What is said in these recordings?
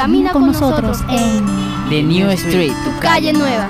camina con nosotros en The New Street, tu calle nueva.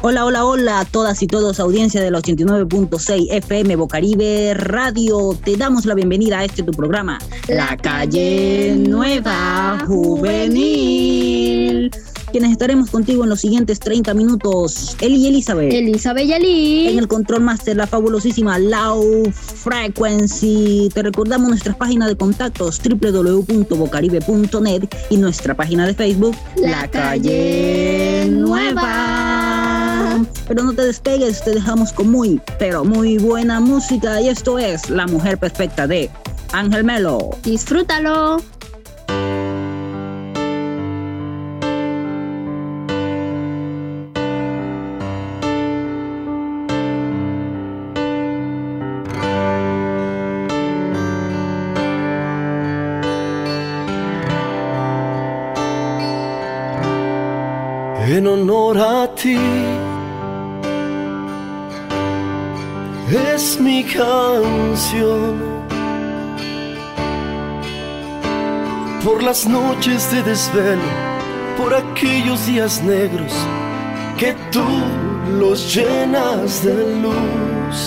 Hola, hola, hola a todas y todos, audiencia del 89.6 FM Bocaribe Radio. Te damos la bienvenida a este tu programa, La Calle Nueva Juvenil. Quienes estaremos contigo en los siguientes 30 minutos, Eli y Elizabeth. Elizabeth y Eli. En el control master, la fabulosísima Low Frequency. Te recordamos nuestras páginas de contactos www.bocaribe.net y nuestra página de Facebook, La Calle Nueva. Pero no te despegues, te dejamos con muy, pero muy buena música. Y esto es La Mujer Perfecta de Ángel Melo. Disfrútalo. En honor a ti es mi canción. Por las noches de desvelo, por aquellos días negros que tú los llenas de luz.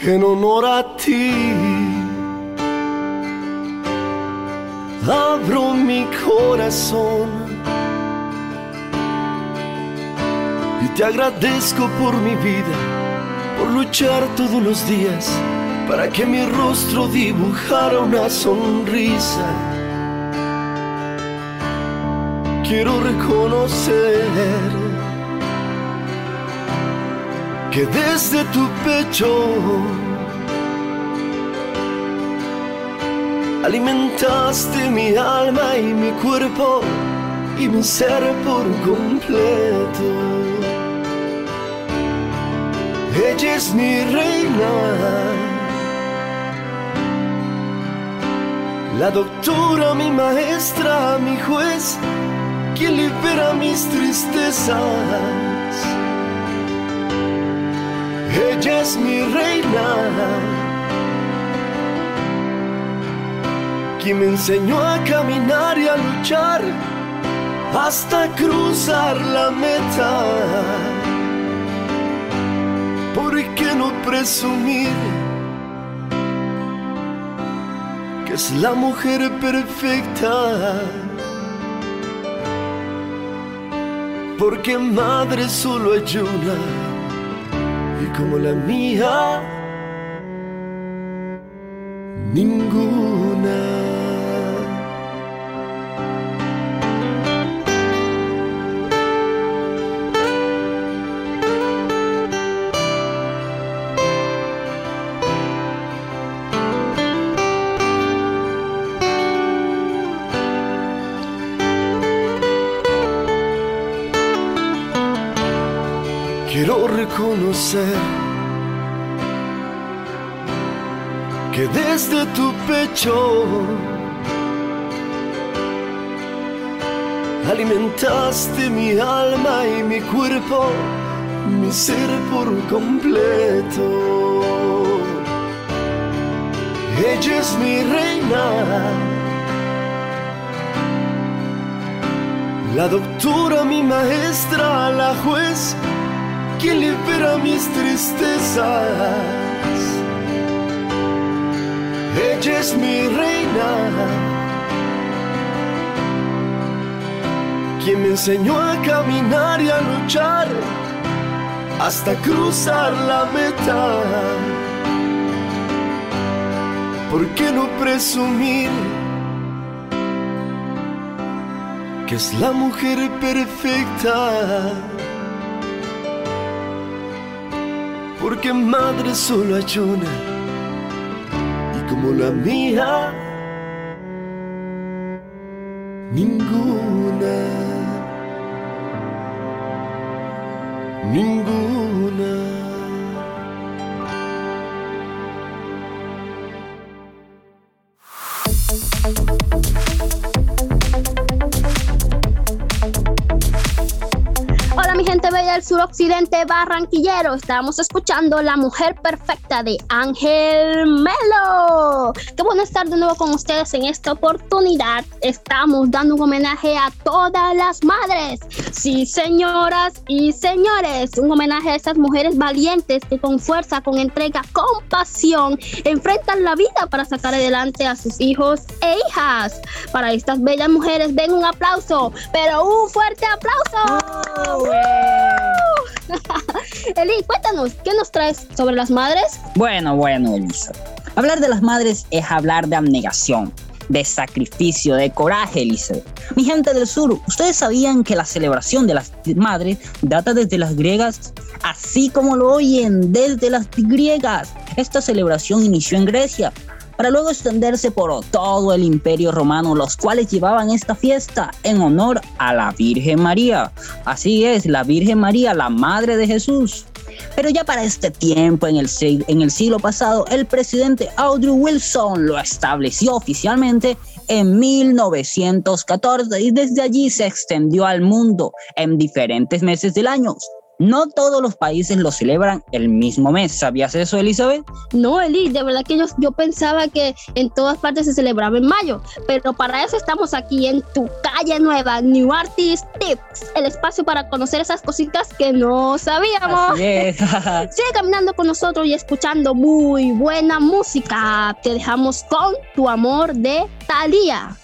En honor a ti, abro mi corazón. Y te agradezco por mi vida, por luchar todos los días para que mi rostro dibujara una sonrisa. Quiero reconocer que desde tu pecho alimentaste mi alma y mi cuerpo y mi ser por completo. Ella es mi reina, la doctora, mi maestra, mi juez, quien libera mis tristezas. Ella es mi reina, quien me enseñó a caminar y a luchar hasta cruzar la meta. ¿Por qué no presumir que es la mujer perfecta? Porque madre solo hay una y como la mía, ninguna. Reconocer que desde tu pecho alimentaste mi alma y mi cuerpo, mi ser por completo. Ella es mi reina, la doctora, mi maestra, la juez quien libera mis tristezas. Ella es mi reina, quien me enseñó a caminar y a luchar hasta cruzar la meta. ¿Por qué no presumir que es la mujer perfecta? Porque madre solo hay una. Y como la mía ninguna. Ninguna suroccidente barranquillero. Estamos escuchando La Mujer Perfecta de Ángel Melo. Qué bueno estar de nuevo con ustedes en esta oportunidad. Estamos dando un homenaje a todas las madres. Sí, señoras y señores, un homenaje a esas mujeres valientes que con fuerza, con entrega, con pasión, enfrentan la vida para sacar adelante a sus hijos e hijas. Para estas bellas mujeres, den un aplauso, pero un fuerte aplauso. Oh, Eli, cuéntanos, ¿qué nos traes sobre las madres? Bueno, bueno, Elisa. Hablar de las madres es hablar de abnegación, de sacrificio, de coraje, Elisa. Mi gente del sur, ¿ustedes sabían que la celebración de las madres data desde las griegas? Así como lo oyen, desde las griegas. Esta celebración inició en Grecia, para luego extenderse por todo el imperio romano, los cuales llevaban esta fiesta en honor a la Virgen María. Así es, la Virgen María, la Madre de Jesús. Pero ya para este tiempo, en el, siglo pasado, el presidente Audrey Wilson lo estableció oficialmente en 1914 y desde allí se extendió al mundo en diferentes meses del año, no todos los países lo celebran el mismo mes. ¿Sabías eso, Elizabeth? No, Eli, de verdad que yo, yo pensaba que en todas partes se celebraba en mayo, pero para eso estamos aquí en tu calle nueva, New Artist Tips, el espacio para conocer esas cositas que no sabíamos. Sigue caminando con nosotros y escuchando muy buena música. Te dejamos con tu amor de Thalía.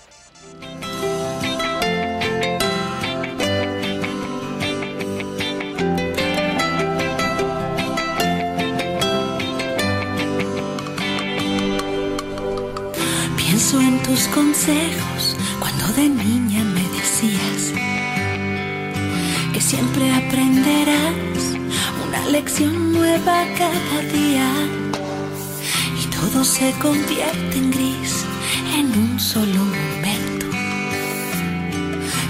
Tus consejos cuando de niña me decías que siempre aprenderás una lección nueva cada día y todo se convierte en gris en un solo momento.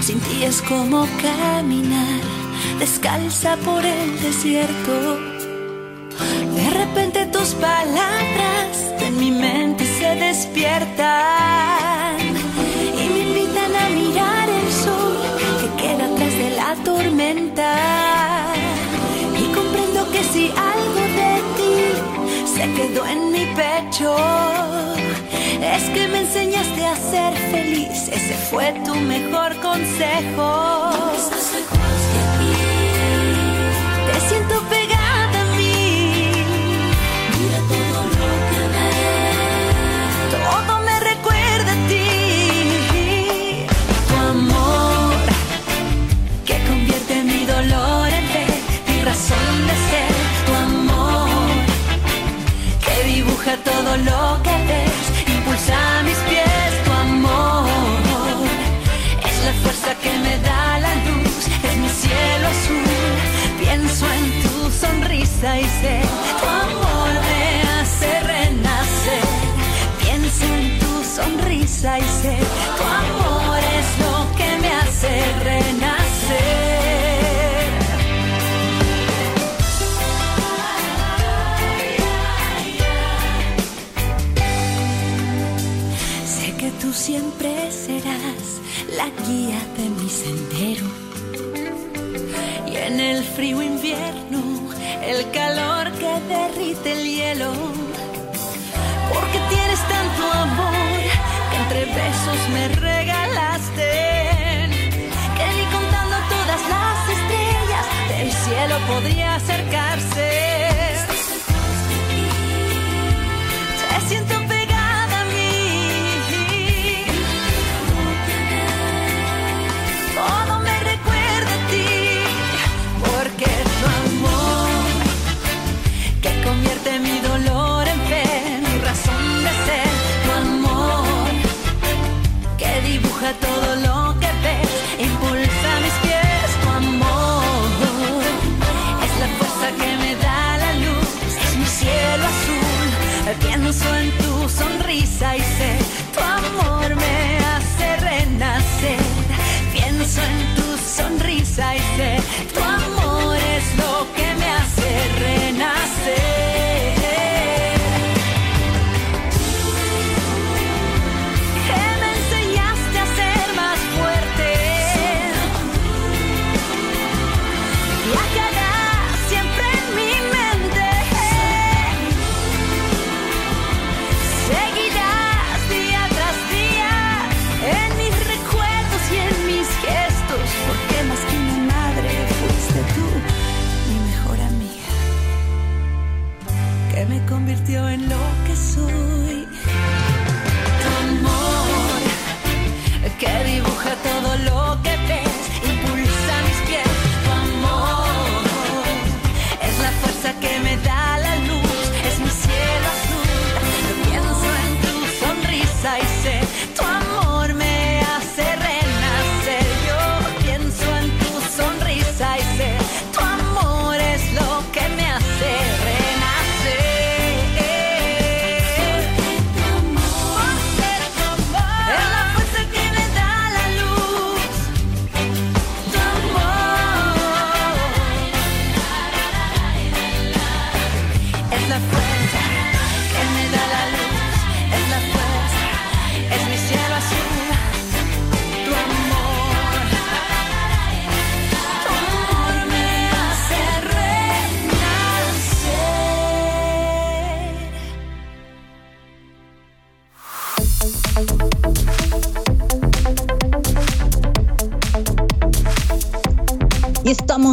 Sin ti es como caminar descalza por el desierto. De repente tus palabras en mi mente se despiertan quedó en mi pecho, es que me enseñaste a ser feliz. Ese fue tu mejor consejo. Sonrisa y sé, tu amor me hace renacer. Pienso en tu sonrisa y sé, tu amor es lo que me hace renacer. siempre serás la guía de mi sendero. Y en el frío invierno, el calor que derrite el hielo. Porque tienes tanto amor que entre besos me regalaste. Que ni contando todas las estrellas del cielo podría acercarse. left.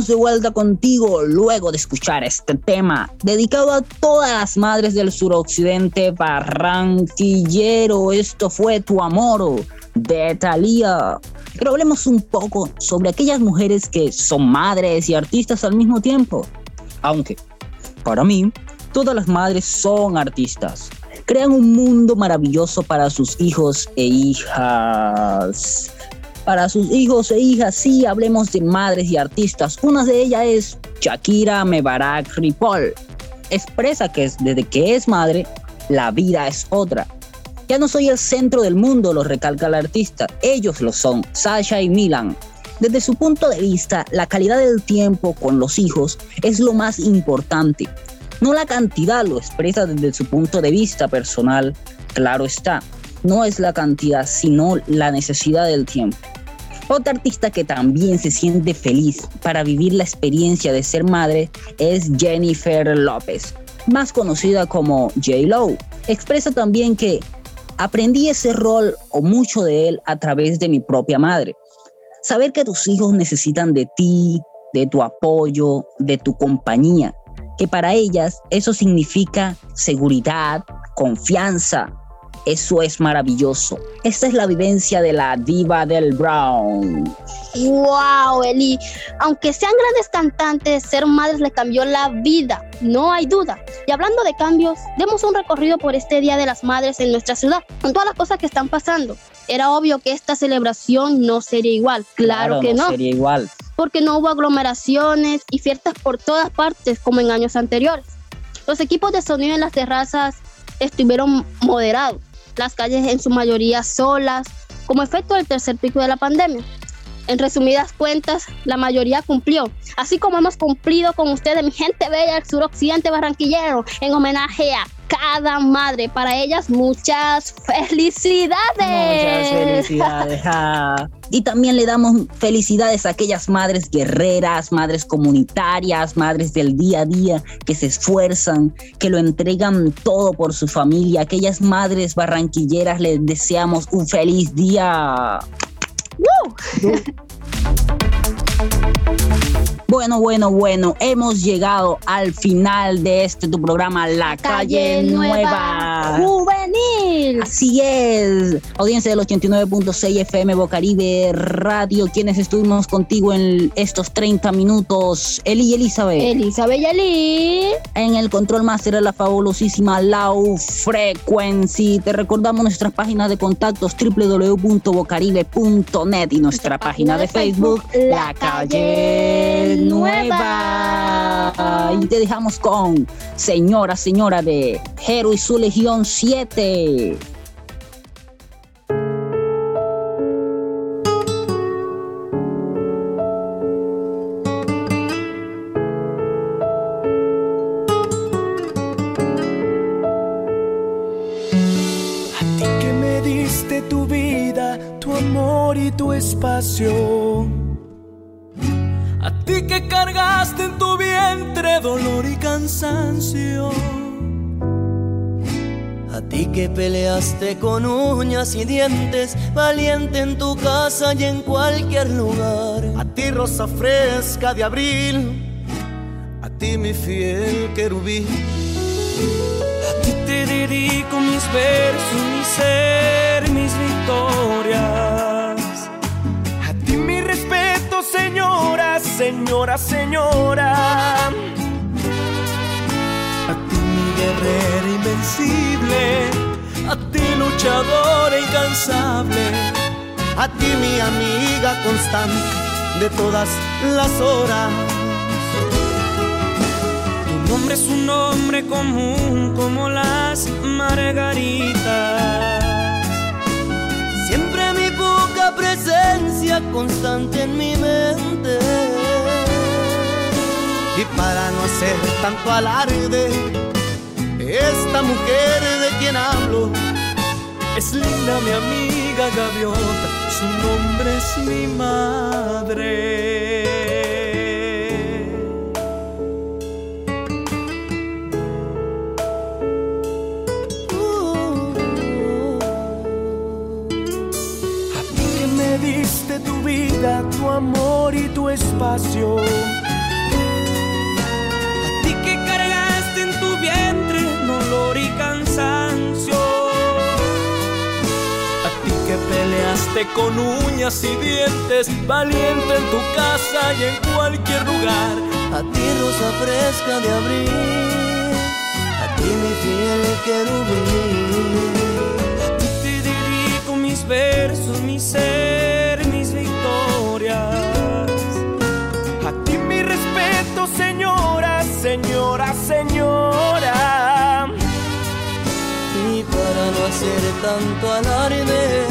De vuelta contigo luego de escuchar este tema dedicado a todas las madres del suroccidente barranquillero. Esto fue Tu Amor de Thalía. Pero hablemos un poco sobre aquellas mujeres que son madres y artistas al mismo tiempo. Aunque, para mí, todas las madres son artistas. Crean un mundo maravilloso para sus hijos e hijas para sus hijos e hijas. Sí, hablemos de madres y artistas. Una de ellas es Shakira Mebarak Ripoll. Expresa que desde que es madre, la vida es otra. Ya no soy el centro del mundo, lo recalca el artista. Ellos lo son, Sasha y Milan. Desde su punto de vista, la calidad del tiempo con los hijos es lo más importante. No la cantidad, lo expresa desde su punto de vista personal. Claro está, no es la cantidad, sino la necesidad del tiempo. Otra artista que también se siente feliz para vivir la experiencia de ser madre es Jennifer López, más conocida como J-Lo. Expresa también que aprendí ese rol o mucho de él a través de mi propia madre. Saber que tus hijos necesitan de ti, de tu apoyo, de tu compañía, que para ellas eso significa seguridad, confianza, eso es maravilloso. Esta es la vivencia de la diva del Brown. Wow, Eli. Aunque sean grandes cantantes, ser madres le cambió la vida, no hay duda. Y hablando de cambios, demos un recorrido por este Día de las Madres en nuestra ciudad, con todas las cosas que están pasando. Era obvio que esta celebración no sería igual, claro, que no. No sería igual. Porque no hubo aglomeraciones y fiestas por todas partes como en años anteriores. Los equipos de sonido en las terrazas estuvieron moderados las calles en su mayoría solas, como efecto del tercer pico de la pandemia. En resumidas cuentas, la mayoría cumplió, así como hemos cumplido con ustedes, mi gente bella del suroccidente barranquillero, en homenaje a cada madre. Para ellas, muchas felicidades. Muchas felicidades. Y también le damos felicidades a aquellas madres guerreras, madres comunitarias, madres del día a día que se esfuerzan, que lo entregan todo por su familia. Aquellas madres barranquilleras les deseamos un feliz día. Não! Bueno, bueno, bueno, hemos llegado al final de este tu programa La, Calle, Nueva. Juvenil. Así es. Audiencia del 89.6 FM Bocaribe Radio, quienes estuvimos contigo en estos 30 minutos. Eli y Elizabeth. Elizabeth y Eli. En el control master de la fabulosísima Lau Frequency. Te recordamos nuestras páginas de contactos www.bocaribe.net y nuestra página, de Facebook, La Calle nueva. Y te dejamos con Señora, Señora de Hero y su Legión 7. A ti que me diste tu vida, tu amor y tu espacio que cargaste en tu vientre dolor y cansancio. A ti que peleaste con uñas y dientes, valiente en tu casa y en cualquier lugar. A ti rosa fresca de abril, a ti mi fiel querubín. A ti te dedico mis versos, mi ser, mis victorias. Señora, señora. A ti mi guerrera invencible, a ti luchadora incansable, a ti mi amiga constante de todas las horas. Tu nombre es un nombre común como las margaritas presencia constante en mi mente. Y para no hacer tanto alarde, esta mujer de quien hablo es linda mi amiga gaviota, su nombre es mi madre. A ti que me diste tu vida, tu amor y tu espacio. Con uñas y dientes, valiente en tu casa y en cualquier lugar. A ti rosa fresca de abril, a ti mi fiel querubín. A ti te dedico mis versos, mi ser, mis victorias. A ti mi respeto, señora, señora, señora. Y para no hacer tanto alarde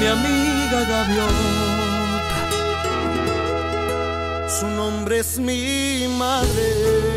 mi amiga Gaviota. Su nombre es mi madre.